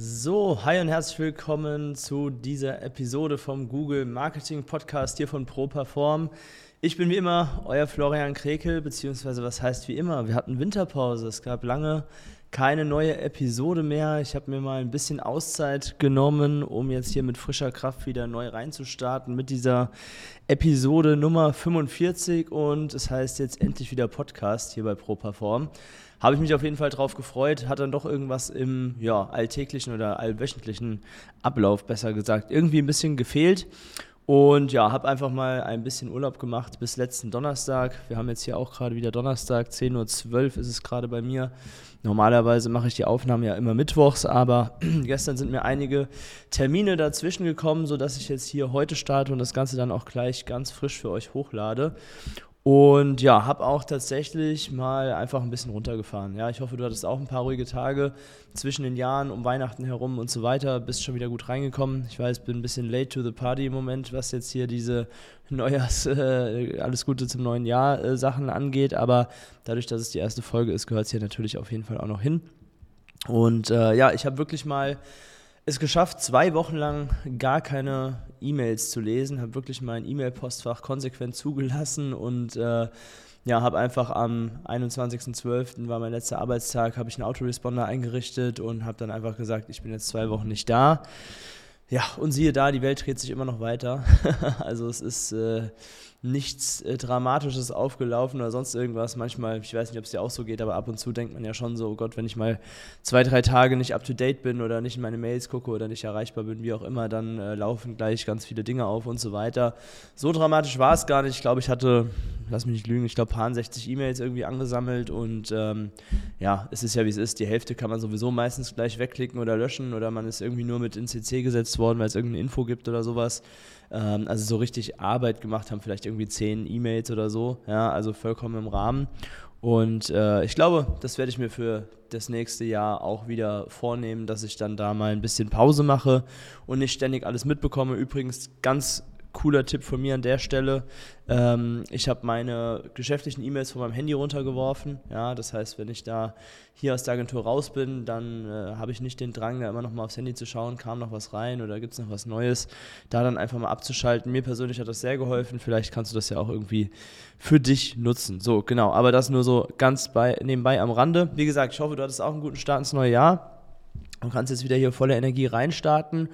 So, hi und herzlich willkommen zu dieser Episode vom Google Marketing Podcast hier von ProPerform. Ich bin wie immer euer Florian Krekel, beziehungsweise was heißt wie immer? Wir hatten Winterpause. Es gab lange keine neue Episode mehr. Ich habe mir mal ein bisschen Auszeit genommen, um jetzt hier mit frischer Kraft wieder neu reinzustarten mit dieser Episode Nummer 45 und es heißt jetzt endlich wieder Podcast hier bei ProPerform. Habe ich mich auf jeden Fall drauf gefreut, hat dann doch irgendwas im ja, alltäglichen oder allwöchentlichen Ablauf, besser gesagt, irgendwie ein bisschen gefehlt. Und ja, habe einfach mal ein bisschen Urlaub gemacht bis letzten Donnerstag. Wir haben jetzt hier auch gerade wieder Donnerstag, 10.12 Uhr ist es gerade bei mir. Normalerweise mache ich die Aufnahme ja immer mittwochs, aber gestern sind mir einige Termine dazwischen gekommen, sodass ich jetzt hier heute starte und das Ganze dann auch gleich ganz frisch für euch hochlade. Und ja, habe auch tatsächlich mal einfach ein bisschen runtergefahren. Ja, ich hoffe, du hattest auch ein paar ruhige Tage zwischen den Jahren, um Weihnachten herum und so weiter. Bist schon wieder gut reingekommen. Ich weiß, bin ein bisschen late to the party im Moment, was jetzt hier diese Neujahrs, äh, alles Gute zum neuen Jahr äh, Sachen angeht. Aber dadurch, dass es die erste Folge ist, gehört es hier natürlich auf jeden Fall auch noch hin. Und äh, ja, ich habe wirklich mal es geschafft, zwei Wochen lang gar keine E-Mails zu lesen, habe wirklich mein E-Mail-Postfach konsequent zugelassen und äh, ja, habe einfach am 21.12. war mein letzter Arbeitstag, habe ich einen Autoresponder eingerichtet und habe dann einfach gesagt, ich bin jetzt zwei Wochen nicht da. Ja, und siehe da, die Welt dreht sich immer noch weiter. also es ist äh, nichts äh, Dramatisches aufgelaufen oder sonst irgendwas. Manchmal, ich weiß nicht, ob es dir auch so geht, aber ab und zu denkt man ja schon so, oh Gott, wenn ich mal zwei, drei Tage nicht up-to-date bin oder nicht in meine Mails gucke oder nicht erreichbar bin, wie auch immer, dann äh, laufen gleich ganz viele Dinge auf und so weiter. So dramatisch war es gar nicht. Ich glaube, ich hatte, lass mich nicht lügen, ich glaube, paar 60 E-Mails irgendwie angesammelt und ähm, ja, es ist ja wie es ist. Die Hälfte kann man sowieso meistens gleich wegklicken oder löschen oder man ist irgendwie nur mit in CC gesetzt worden, weil es irgendeine Info gibt oder sowas. Ähm, also so richtig Arbeit gemacht haben, vielleicht irgendwie zehn E-Mails oder so. Ja, also vollkommen im Rahmen. Und äh, ich glaube, das werde ich mir für das nächste Jahr auch wieder vornehmen, dass ich dann da mal ein bisschen Pause mache und nicht ständig alles mitbekomme. Übrigens ganz cooler Tipp von mir an der Stelle. Ähm, ich habe meine geschäftlichen E-Mails von meinem Handy runtergeworfen. Ja, das heißt, wenn ich da hier aus der Agentur raus bin, dann äh, habe ich nicht den Drang, da immer noch mal aufs Handy zu schauen, kam noch was rein oder gibt es noch was Neues. Da dann einfach mal abzuschalten. Mir persönlich hat das sehr geholfen. Vielleicht kannst du das ja auch irgendwie für dich nutzen. So, genau. Aber das nur so ganz bei, nebenbei am Rande. Wie gesagt, ich hoffe, du hattest auch einen guten Start ins neue Jahr und kannst jetzt wieder hier voller Energie reinstarten.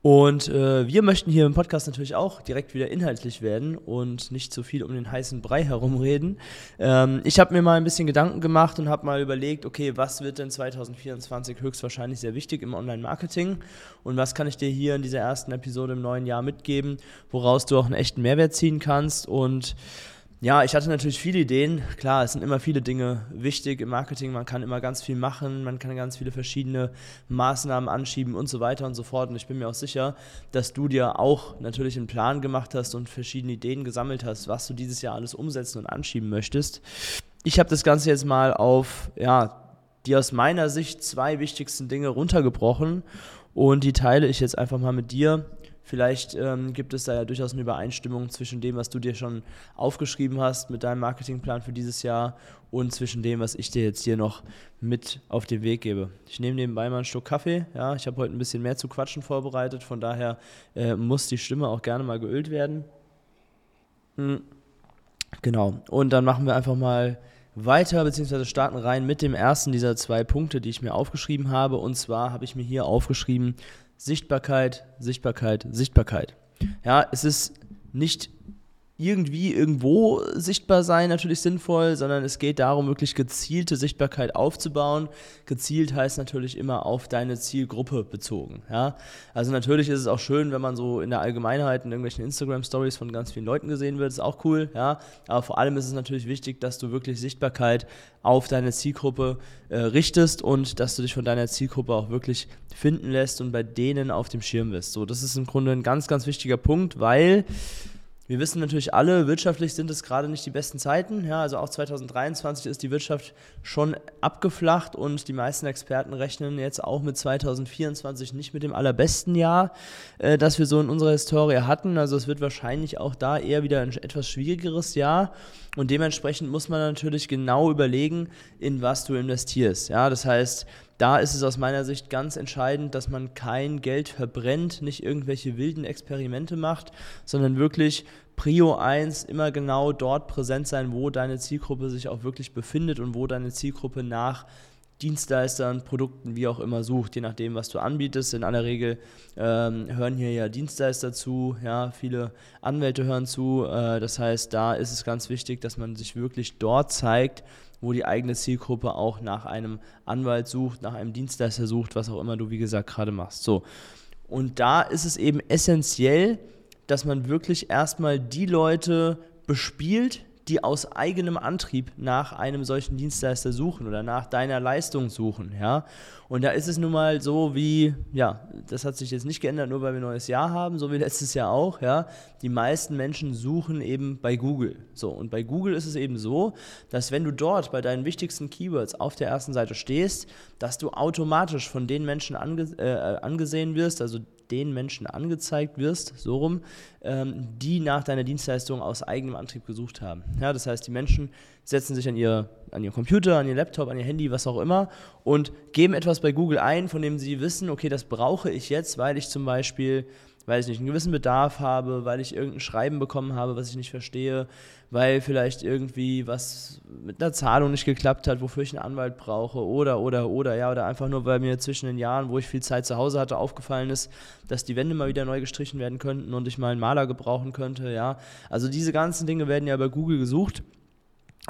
Und äh, wir möchten hier im Podcast natürlich auch direkt wieder inhaltlich werden und nicht zu viel um den heißen Brei herumreden. Ähm, ich habe mir mal ein bisschen Gedanken gemacht und habe mal überlegt, okay, was wird denn 2024 höchstwahrscheinlich sehr wichtig im Online-Marketing und was kann ich dir hier in dieser ersten Episode im neuen Jahr mitgeben, woraus du auch einen echten Mehrwert ziehen kannst und ja, ich hatte natürlich viele Ideen. Klar, es sind immer viele Dinge wichtig im Marketing. Man kann immer ganz viel machen, man kann ganz viele verschiedene Maßnahmen anschieben und so weiter und so fort. Und ich bin mir auch sicher, dass du dir auch natürlich einen Plan gemacht hast und verschiedene Ideen gesammelt hast, was du dieses Jahr alles umsetzen und anschieben möchtest. Ich habe das Ganze jetzt mal auf, ja, die aus meiner Sicht zwei wichtigsten Dinge runtergebrochen und die teile ich jetzt einfach mal mit dir Vielleicht ähm, gibt es da ja durchaus eine Übereinstimmung zwischen dem, was du dir schon aufgeschrieben hast mit deinem Marketingplan für dieses Jahr und zwischen dem, was ich dir jetzt hier noch mit auf den Weg gebe. Ich nehme nebenbei mal einen Schluck Kaffee. Ja, ich habe heute ein bisschen mehr zu quatschen vorbereitet, von daher äh, muss die Stimme auch gerne mal geölt werden. Hm. Genau. Und dann machen wir einfach mal weiter, beziehungsweise starten rein mit dem ersten dieser zwei Punkte, die ich mir aufgeschrieben habe. Und zwar habe ich mir hier aufgeschrieben, Sichtbarkeit, Sichtbarkeit, Sichtbarkeit. Ja, es ist nicht irgendwie irgendwo sichtbar sein natürlich sinnvoll, sondern es geht darum, wirklich gezielte Sichtbarkeit aufzubauen. Gezielt heißt natürlich immer auf deine Zielgruppe bezogen. Ja? Also natürlich ist es auch schön, wenn man so in der Allgemeinheit in irgendwelchen Instagram-Stories von ganz vielen Leuten gesehen wird, ist auch cool. Ja? Aber vor allem ist es natürlich wichtig, dass du wirklich Sichtbarkeit auf deine Zielgruppe äh, richtest und dass du dich von deiner Zielgruppe auch wirklich finden lässt und bei denen auf dem Schirm bist. So, das ist im Grunde ein ganz, ganz wichtiger Punkt, weil wir wissen natürlich alle, wirtschaftlich sind es gerade nicht die besten Zeiten. Ja, also auch 2023 ist die Wirtschaft schon abgeflacht und die meisten Experten rechnen jetzt auch mit 2024 nicht mit dem allerbesten Jahr, äh, das wir so in unserer Historie hatten. Also es wird wahrscheinlich auch da eher wieder ein etwas schwierigeres Jahr und dementsprechend muss man natürlich genau überlegen, in was du investierst. Ja, das heißt, da ist es aus meiner Sicht ganz entscheidend, dass man kein Geld verbrennt, nicht irgendwelche wilden Experimente macht, sondern wirklich Prio 1 immer genau dort präsent sein, wo deine Zielgruppe sich auch wirklich befindet und wo deine Zielgruppe nach Dienstleistern, Produkten, wie auch immer sucht, je nachdem, was du anbietest. In aller Regel ähm, hören hier ja Dienstleister zu, ja, viele Anwälte hören zu. Äh, das heißt, da ist es ganz wichtig, dass man sich wirklich dort zeigt, wo die eigene Zielgruppe auch nach einem Anwalt sucht, nach einem Dienstleister sucht, was auch immer du, wie gesagt, gerade machst. So. Und da ist es eben essentiell, dass man wirklich erstmal die Leute bespielt, die aus eigenem Antrieb nach einem solchen Dienstleister suchen oder nach deiner Leistung suchen, ja. Und da ist es nun mal so wie, ja, das hat sich jetzt nicht geändert, nur weil wir ein neues Jahr haben, so wie letztes Jahr auch, ja. Die meisten Menschen suchen eben bei Google. So, und bei Google ist es eben so, dass wenn du dort bei deinen wichtigsten Keywords auf der ersten Seite stehst, dass du automatisch von den Menschen ange äh, angesehen wirst, also den Menschen angezeigt wirst, so rum, ähm, die nach deiner Dienstleistung aus eigenem Antrieb gesucht haben. Ja, das heißt, die Menschen setzen sich an ihr, an ihr Computer, an ihr Laptop, an ihr Handy, was auch immer und geben etwas bei Google ein, von dem sie wissen, okay, das brauche ich jetzt, weil ich zum Beispiel weil ich nicht einen gewissen Bedarf habe, weil ich irgendein Schreiben bekommen habe, was ich nicht verstehe, weil vielleicht irgendwie was mit einer Zahlung nicht geklappt hat, wofür ich einen Anwalt brauche oder, oder, oder, ja, oder einfach nur, weil mir zwischen den Jahren, wo ich viel Zeit zu Hause hatte, aufgefallen ist, dass die Wände mal wieder neu gestrichen werden könnten und ich mal einen Maler gebrauchen könnte, ja. Also diese ganzen Dinge werden ja bei Google gesucht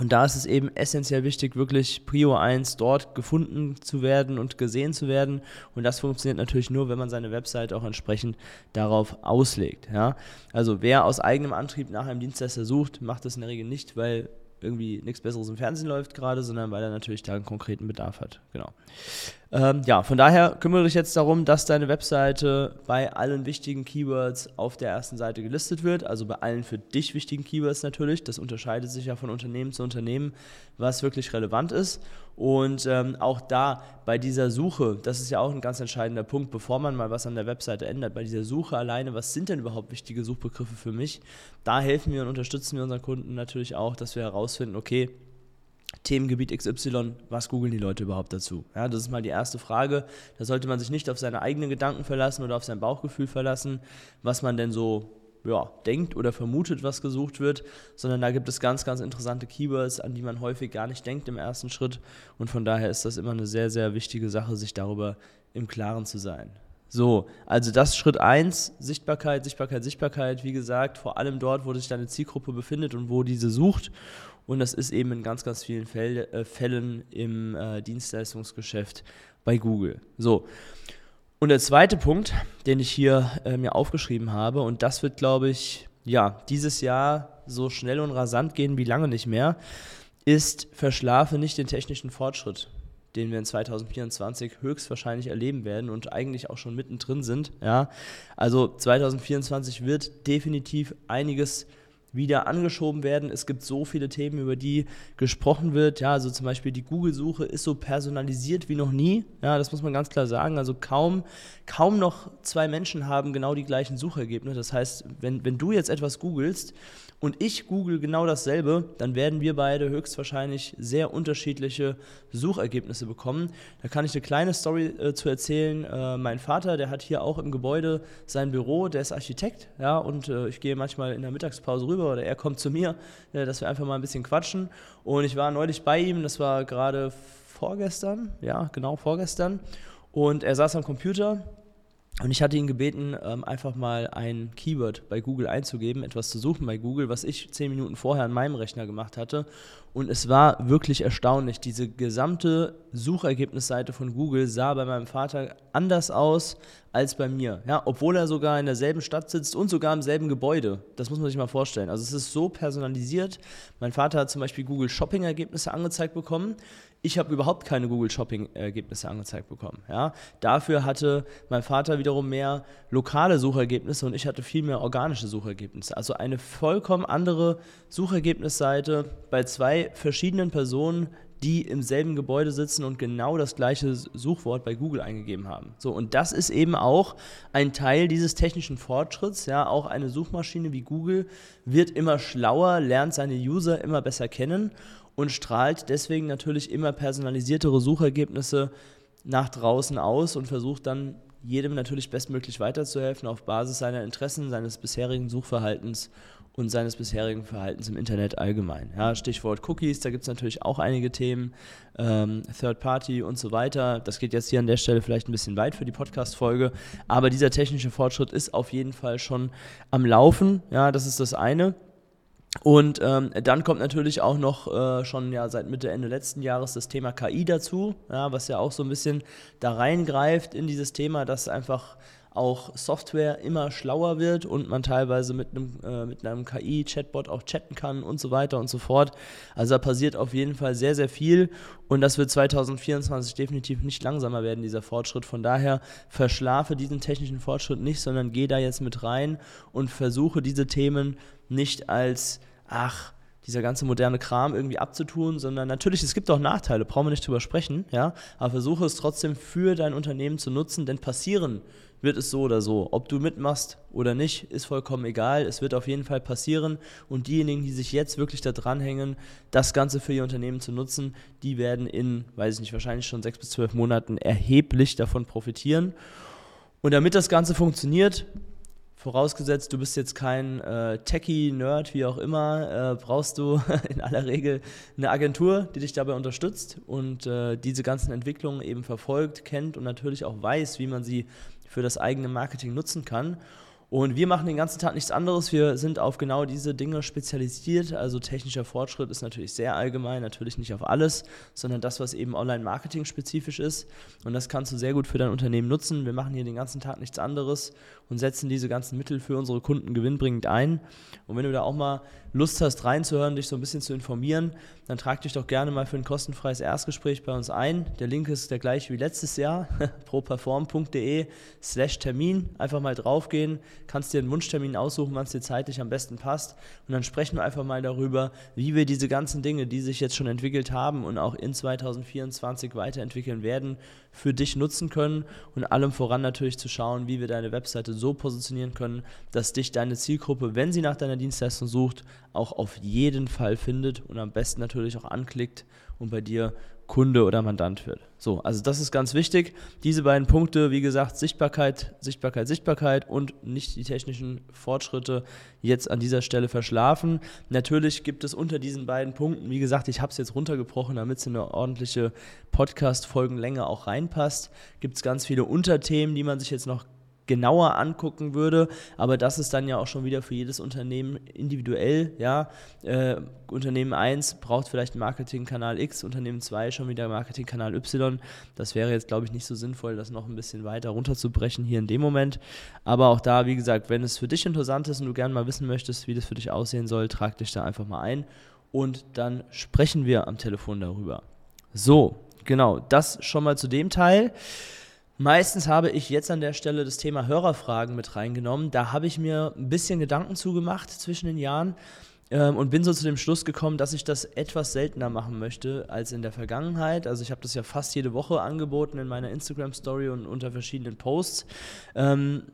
und da ist es eben essentiell wichtig, wirklich Prio 1 dort gefunden zu werden und gesehen zu werden. Und das funktioniert natürlich nur, wenn man seine Website auch entsprechend darauf auslegt. Ja? Also wer aus eigenem Antrieb nach einem Dienstleister sucht, macht das in der Regel nicht, weil irgendwie nichts Besseres im Fernsehen läuft gerade, sondern weil er natürlich da einen konkreten Bedarf hat. Genau. Ähm, ja, von daher kümmere dich jetzt darum, dass deine Webseite bei allen wichtigen Keywords auf der ersten Seite gelistet wird, also bei allen für dich wichtigen Keywords natürlich. Das unterscheidet sich ja von Unternehmen zu Unternehmen, was wirklich relevant ist. Und ähm, auch da bei dieser Suche, das ist ja auch ein ganz entscheidender Punkt, bevor man mal was an der Webseite ändert, bei dieser Suche alleine, was sind denn überhaupt wichtige Suchbegriffe für mich? Da helfen wir und unterstützen wir unseren Kunden natürlich auch, dass wir herausfinden, okay, Themengebiet XY, was googeln die Leute überhaupt dazu? Ja, das ist mal die erste Frage. Da sollte man sich nicht auf seine eigenen Gedanken verlassen oder auf sein Bauchgefühl verlassen, was man denn so ja, denkt oder vermutet, was gesucht wird, sondern da gibt es ganz, ganz interessante Keywords, an die man häufig gar nicht denkt im ersten Schritt. Und von daher ist das immer eine sehr, sehr wichtige Sache, sich darüber im Klaren zu sein. So, also das Schritt 1, Sichtbarkeit, Sichtbarkeit, Sichtbarkeit, wie gesagt, vor allem dort, wo sich deine Zielgruppe befindet und wo diese sucht. Und das ist eben in ganz, ganz vielen äh, Fällen im äh, Dienstleistungsgeschäft bei Google. So. Und der zweite Punkt, den ich hier äh, mir aufgeschrieben habe, und das wird, glaube ich, ja, dieses Jahr so schnell und rasant gehen wie lange nicht mehr, ist verschlafe nicht den technischen Fortschritt, den wir in 2024 höchstwahrscheinlich erleben werden und eigentlich auch schon mittendrin sind. Ja. Also 2024 wird definitiv einiges wieder angeschoben werden. Es gibt so viele Themen, über die gesprochen wird. Ja, also zum Beispiel die Google-Suche ist so personalisiert wie noch nie. Ja, das muss man ganz klar sagen. Also kaum, kaum noch zwei Menschen haben genau die gleichen Suchergebnisse. Das heißt, wenn, wenn du jetzt etwas googelst, und ich google genau dasselbe, dann werden wir beide höchstwahrscheinlich sehr unterschiedliche Suchergebnisse bekommen. Da kann ich eine kleine Story äh, zu erzählen. Äh, mein Vater, der hat hier auch im Gebäude sein Büro, der ist Architekt, ja, und äh, ich gehe manchmal in der Mittagspause rüber oder er kommt zu mir, äh, dass wir einfach mal ein bisschen quatschen. Und ich war neulich bei ihm, das war gerade vorgestern, ja, genau vorgestern. Und er saß am Computer Und ich hatte ihn gebeten, ähm, einfach mal ein Keyword bei Google einzugeben, etwas zu suchen bei Google, was ich zehn Minuten vorher an meinem Rechner gemacht hatte. Und es war wirklich erstaunlich. Diese gesamte Suchergebnisseite von Google sah bei meinem Vater anders aus als bei mir. Ja, obwohl er sogar in derselben Stadt sitzt und sogar im selben Gebäude. Das muss man sich mal vorstellen. Also es ist so personalisiert. Mein Vater hat zum Beispiel Google Shopping-Ergebnisse angezeigt bekommen. Ich habe überhaupt keine Google Shopping-Ergebnisse angezeigt bekommen. Ja? Dafür hatte mein Vater wiederum mehr lokale Suchergebnisse und ich hatte viel mehr organische Suchergebnisse. Also eine vollkommen andere Suchergebnisseite bei zwei verschiedenen Personen, die im selben Gebäude sitzen und genau das gleiche Suchwort bei Google eingegeben haben. So, und das ist eben auch ein Teil dieses technischen Fortschritts. Ja, auch eine Suchmaschine wie Google wird immer schlauer, lernt seine User immer besser kennen und strahlt deswegen natürlich immer personalisiertere Suchergebnisse nach draußen aus und versucht dann jedem natürlich bestmöglich weiterzuhelfen auf Basis seiner Interessen, seines bisherigen Suchverhaltens und seines bisherigen Verhaltens im Internet allgemein. Ja, Stichwort Cookies, da gibt es natürlich auch einige Themen, ähm, Third Party und so weiter. Das geht jetzt hier an der Stelle vielleicht ein bisschen weit für die Podcast-Folge, aber dieser technische Fortschritt ist auf jeden Fall schon am Laufen. Ja, das ist das eine. Und ähm, dann kommt natürlich auch noch äh, schon ja seit Mitte, Ende letzten Jahres das Thema KI dazu, ja, was ja auch so ein bisschen da reingreift in dieses Thema, dass einfach auch Software immer schlauer wird und man teilweise mit einem, äh, mit einem KI-Chatbot auch chatten kann und so weiter und so fort. Also da passiert auf jeden Fall sehr, sehr viel und das wird 2024 definitiv nicht langsamer werden, dieser Fortschritt. Von daher verschlafe diesen technischen Fortschritt nicht, sondern gehe da jetzt mit rein und versuche diese Themen nicht als, ach, dieser ganze moderne Kram irgendwie abzutun, sondern natürlich, es gibt auch Nachteile, brauchen wir nicht drüber sprechen, ja, aber versuche es trotzdem für dein Unternehmen zu nutzen, denn passieren wird es so oder so. Ob du mitmachst oder nicht, ist vollkommen egal. Es wird auf jeden Fall passieren und diejenigen, die sich jetzt wirklich da dranhängen, das Ganze für ihr Unternehmen zu nutzen, die werden in, weiß ich nicht, wahrscheinlich schon sechs bis zwölf Monaten erheblich davon profitieren. Und damit das Ganze funktioniert, Vorausgesetzt, du bist jetzt kein äh, Techie-Nerd, wie auch immer, äh, brauchst du in aller Regel eine Agentur, die dich dabei unterstützt und äh, diese ganzen Entwicklungen eben verfolgt, kennt und natürlich auch weiß, wie man sie für das eigene Marketing nutzen kann. Und wir machen den ganzen Tag nichts anderes. Wir sind auf genau diese Dinge spezialisiert. Also technischer Fortschritt ist natürlich sehr allgemein, natürlich nicht auf alles, sondern das, was eben Online-Marketing spezifisch ist. Und das kannst du sehr gut für dein Unternehmen nutzen. Wir machen hier den ganzen Tag nichts anderes und setzen diese ganzen Mittel für unsere Kunden gewinnbringend ein. Und wenn du da auch mal Lust hast, reinzuhören, dich so ein bisschen zu informieren, dann trag dich doch gerne mal für ein kostenfreies Erstgespräch bei uns ein. Der Link ist der gleiche wie letztes Jahr, properform.de slash Termin. Einfach mal draufgehen, kannst dir einen Wunschtermin aussuchen, wann es dir zeitlich am besten passt. Und dann sprechen wir einfach mal darüber, wie wir diese ganzen Dinge, die sich jetzt schon entwickelt haben und auch in 2024 weiterentwickeln werden, für dich nutzen können und allem voran natürlich zu schauen, wie wir deine Webseite so positionieren können, dass dich deine Zielgruppe, wenn sie nach deiner Dienstleistung sucht, auch auf jeden Fall findet und am besten natürlich auch anklickt und bei dir Kunde oder Mandant wird. So, also das ist ganz wichtig. Diese beiden Punkte, wie gesagt, Sichtbarkeit, Sichtbarkeit, Sichtbarkeit und nicht die technischen Fortschritte jetzt an dieser Stelle verschlafen. Natürlich gibt es unter diesen beiden Punkten, wie gesagt, ich habe es jetzt runtergebrochen, damit es in eine ordentliche Podcast-Folgenlänge auch reinpasst, gibt es ganz viele Unterthemen, die man sich jetzt noch genauer angucken würde. Aber das ist dann ja auch schon wieder für jedes Unternehmen individuell. Ja, äh, Unternehmen 1 braucht vielleicht Marketingkanal X, Unternehmen 2 schon wieder Marketingkanal Y. Das wäre jetzt, glaube ich, nicht so sinnvoll, das noch ein bisschen weiter runterzubrechen hier in dem Moment. Aber auch da, wie gesagt, wenn es für dich interessant ist und du gerne mal wissen möchtest, wie das für dich aussehen soll, trag dich da einfach mal ein und dann sprechen wir am Telefon darüber. So, genau, das schon mal zu dem Teil. Meistens habe ich jetzt an der Stelle das Thema Hörerfragen mit reingenommen. Da habe ich mir ein bisschen Gedanken zugemacht zwischen den Jahren ähm, und bin so zu dem Schluss gekommen, dass ich das etwas seltener machen möchte als in der Vergangenheit. Also ich habe das ja fast jede Woche angeboten in meiner Instagram-Story und unter verschiedenen Posts. Ähm,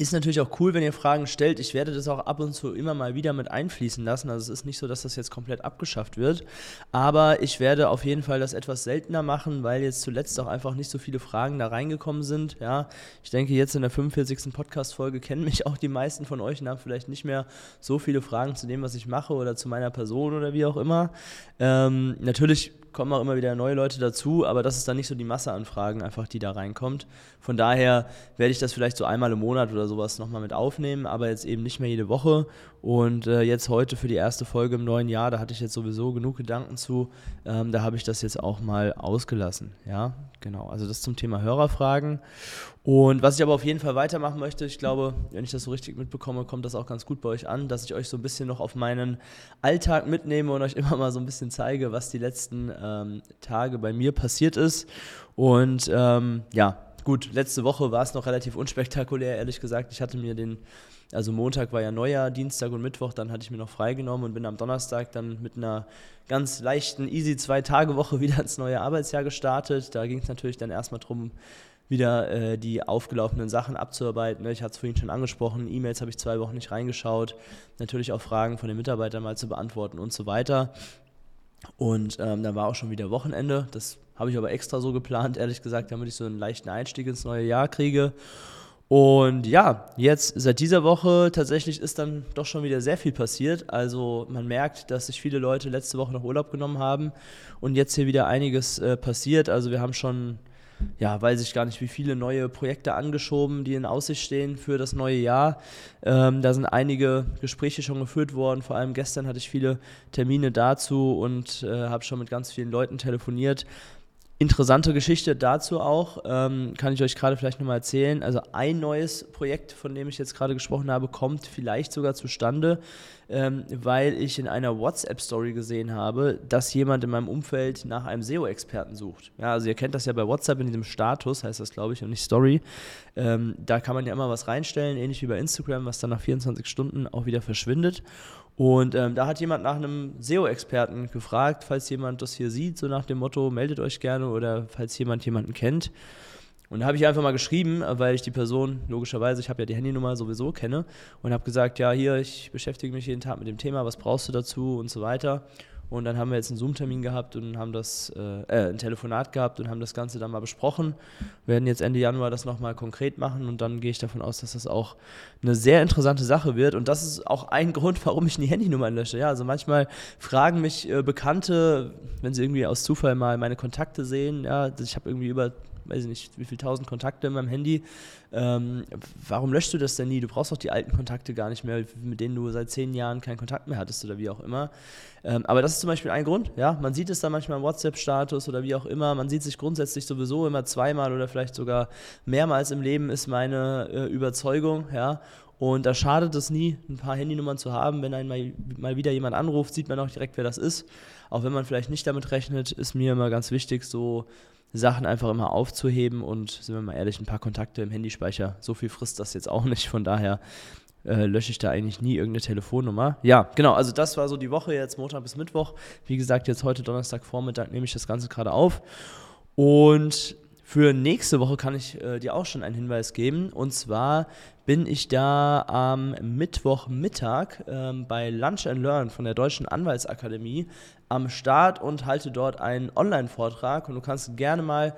ist natürlich auch cool, wenn ihr Fragen stellt. Ich werde das auch ab und zu immer mal wieder mit einfließen lassen. Also es ist nicht so, dass das jetzt komplett abgeschafft wird. Aber ich werde auf jeden Fall das etwas seltener machen, weil jetzt zuletzt auch einfach nicht so viele Fragen da reingekommen sind. Ja, ich denke, jetzt in der 45. Podcast-Folge kennen mich auch die meisten von euch und haben vielleicht nicht mehr so viele Fragen zu dem, was ich mache oder zu meiner Person oder wie auch immer. Ähm, natürlich kommen auch immer wieder neue Leute dazu, aber das ist dann nicht so die Masse an Fragen einfach, die da reinkommt. Von daher werde ich das vielleicht so einmal im Monat oder sowas nochmal mit aufnehmen, aber jetzt eben nicht mehr jede Woche. Und äh, jetzt heute für die erste Folge im neuen Jahr, da hatte ich jetzt sowieso genug Gedanken zu, ähm, da habe ich das jetzt auch mal ausgelassen. Ja, genau. Also das zum Thema Hörerfragen. Und was ich aber auf jeden Fall weitermachen möchte, ich glaube, wenn ich das so richtig mitbekomme, kommt das auch ganz gut bei euch an, dass ich euch so ein bisschen noch auf meinen Alltag mitnehme und euch immer mal so ein bisschen zeige, was die letzten ähm, Tage bei mir passiert ist. Und ähm, ja, gut, letzte Woche war es noch relativ unspektakulär, ehrlich gesagt. Ich hatte mir den, also Montag war ja Neujahr, Dienstag und Mittwoch, dann hatte ich mir noch freigenommen und bin am Donnerstag dann mit einer ganz leichten, easy Zwei-Tage-Woche wieder ins neue Arbeitsjahr gestartet. Da ging es natürlich dann erstmal darum, wieder äh, die aufgelaufenen Sachen abzuarbeiten. Ich hatte es vorhin schon angesprochen, E-Mails habe ich zwei Wochen nicht reingeschaut, natürlich auch Fragen von den Mitarbeitern mal zu beantworten und so weiter. Und ähm, dann war auch schon wieder Wochenende. Das habe ich aber extra so geplant, ehrlich gesagt, damit ich so einen leichten Einstieg ins neue Jahr kriege. Und ja, jetzt seit dieser Woche tatsächlich ist dann doch schon wieder sehr viel passiert. Also man merkt, dass sich viele Leute letzte Woche noch Urlaub genommen haben und jetzt hier wieder einiges äh, passiert. Also wir haben schon ja, weiß ich gar nicht, wie viele neue Projekte angeschoben, die in Aussicht stehen für das neue Jahr. Ähm, da sind einige Gespräche schon geführt worden. Vor allem gestern hatte ich viele Termine dazu und äh, habe schon mit ganz vielen Leuten telefoniert. Interessante Geschichte dazu auch, ähm, kann ich euch gerade vielleicht nochmal erzählen. Also ein neues Projekt, von dem ich jetzt gerade gesprochen habe, kommt vielleicht sogar zustande, ähm, weil ich in einer WhatsApp-Story gesehen habe, dass jemand in meinem Umfeld nach einem SEO-Experten sucht. Ja, also ihr kennt das ja bei WhatsApp in diesem Status, heißt das glaube ich, und nicht Story. Ähm, da kann man ja immer was reinstellen, ähnlich wie bei Instagram, was dann nach 24 Stunden auch wieder verschwindet. Und ähm, da hat jemand nach einem SEO-Experten gefragt, falls jemand das hier sieht, so nach dem Motto, meldet euch gerne oder falls jemand jemanden kennt. Und da habe ich einfach mal geschrieben, weil ich die Person, logischerweise, ich habe ja die Handynummer sowieso kenne, und habe gesagt, ja, hier, ich beschäftige mich jeden Tag mit dem Thema, was brauchst du dazu und so weiter. Und dann haben wir jetzt einen Zoom-Termin gehabt und haben das, äh, äh, ein Telefonat gehabt und haben das Ganze dann mal besprochen. Wir werden jetzt Ende Januar das nochmal konkret machen und dann gehe ich davon aus, dass das auch eine sehr interessante Sache wird. Und das ist auch ein Grund, warum ich die Handynummer lösche. Ja, also manchmal fragen mich äh, Bekannte, wenn sie irgendwie aus Zufall mal meine Kontakte sehen, ja, ich habe irgendwie über weiß ich nicht, wie viele tausend Kontakte in meinem Handy. Ähm, warum löschst du das denn nie? Du brauchst doch die alten Kontakte gar nicht mehr, mit denen du seit zehn Jahren keinen Kontakt mehr hattest oder wie auch immer. Ähm, aber das ist zum Beispiel ein Grund, ja. Man sieht es dann manchmal im WhatsApp-Status oder wie auch immer. Man sieht sich grundsätzlich sowieso immer zweimal oder vielleicht sogar mehrmals im Leben, ist meine äh, Überzeugung, ja. Und da schadet es nie, ein paar Handynummern zu haben. Wenn einmal mal wieder jemand anruft, sieht man auch direkt, wer das ist. Auch wenn man vielleicht nicht damit rechnet, ist mir immer ganz wichtig, so Sachen einfach immer aufzuheben und sind wir mal ehrlich, ein paar Kontakte im Handyspeicher, so viel frisst das jetzt auch nicht, von daher äh, lösche ich da eigentlich nie irgendeine Telefonnummer. Ja, genau, also das war so die Woche jetzt Montag bis Mittwoch. Wie gesagt, jetzt heute Donnerstagvormittag nehme ich das Ganze gerade auf und für nächste Woche kann ich äh, dir auch schon einen Hinweis geben. Und zwar bin ich da am Mittwochmittag ähm, bei Lunch and Learn von der Deutschen Anwaltsakademie am Start und halte dort einen Online-Vortrag. Und du kannst gerne mal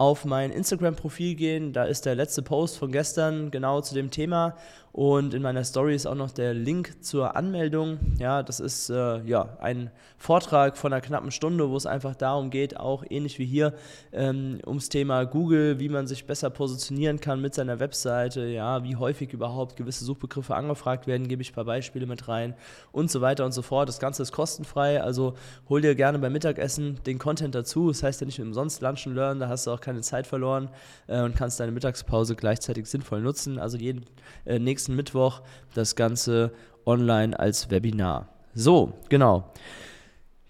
auf mein Instagram-Profil gehen. Da ist der letzte Post von gestern genau zu dem Thema. Und in meiner Story ist auch noch der Link zur Anmeldung. Ja, das ist äh, ja, ein Vortrag von einer knappen Stunde, wo es einfach darum geht, auch ähnlich wie hier, ähm, ums Thema Google, wie man sich besser positionieren kann mit seiner Webseite, ja, wie häufig überhaupt gewisse Suchbegriffe angefragt werden, gebe ich ein paar Beispiele mit rein und so weiter und so fort. Das Ganze ist kostenfrei, also hol dir gerne beim Mittagessen den Content dazu. Das heißt ja nicht umsonst Lunchen Learn, da hast du auch keine Zeit verloren äh, und kannst deine Mittagspause gleichzeitig sinnvoll nutzen. Also jeden äh, nächsten Mittwoch das Ganze online als Webinar. So, genau.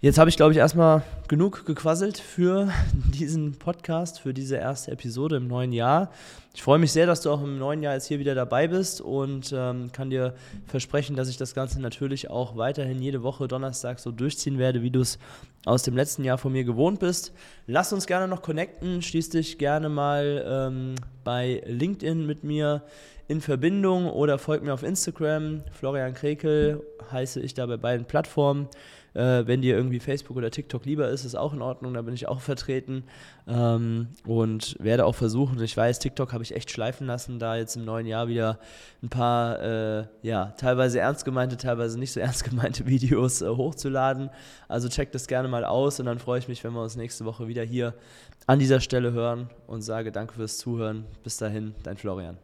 Jetzt habe ich, glaube ich, erstmal genug gequasselt für diesen Podcast, für diese erste Episode im neuen Jahr. Ich freue mich sehr, dass du auch im neuen Jahr jetzt hier wieder dabei bist und ähm, kann dir versprechen, dass ich das Ganze natürlich auch weiterhin jede Woche Donnerstag so durchziehen werde, wie du es aus dem letzten Jahr von mir gewohnt bist. Lass uns gerne noch connecten, schließ dich gerne mal ähm, bei LinkedIn mit mir in Verbindung oder folg mir auf Instagram. Florian Krekel heiße ich da bei beiden Plattformen. Äh, wenn dir irgendwie Facebook oder TikTok lieber ist, ist auch in Ordnung, da bin ich auch vertreten ähm, und werde auch versuchen, ich weiß, TikTok habe ich echt schleifen lassen, da jetzt im neuen Jahr wieder ein paar, äh, ja, teilweise ernst gemeinte, teilweise nicht so ernst gemeinte Videos äh, hochzuladen. Also check das gerne mal aus und dann freue ich mich, wenn wir uns nächste Woche wieder hier an dieser Stelle hören und sage danke fürs Zuhören. Bis dahin, dein Florian.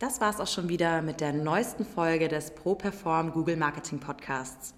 Das war es auch schon wieder mit der neuesten Folge des ProPerform Google Marketing Podcasts.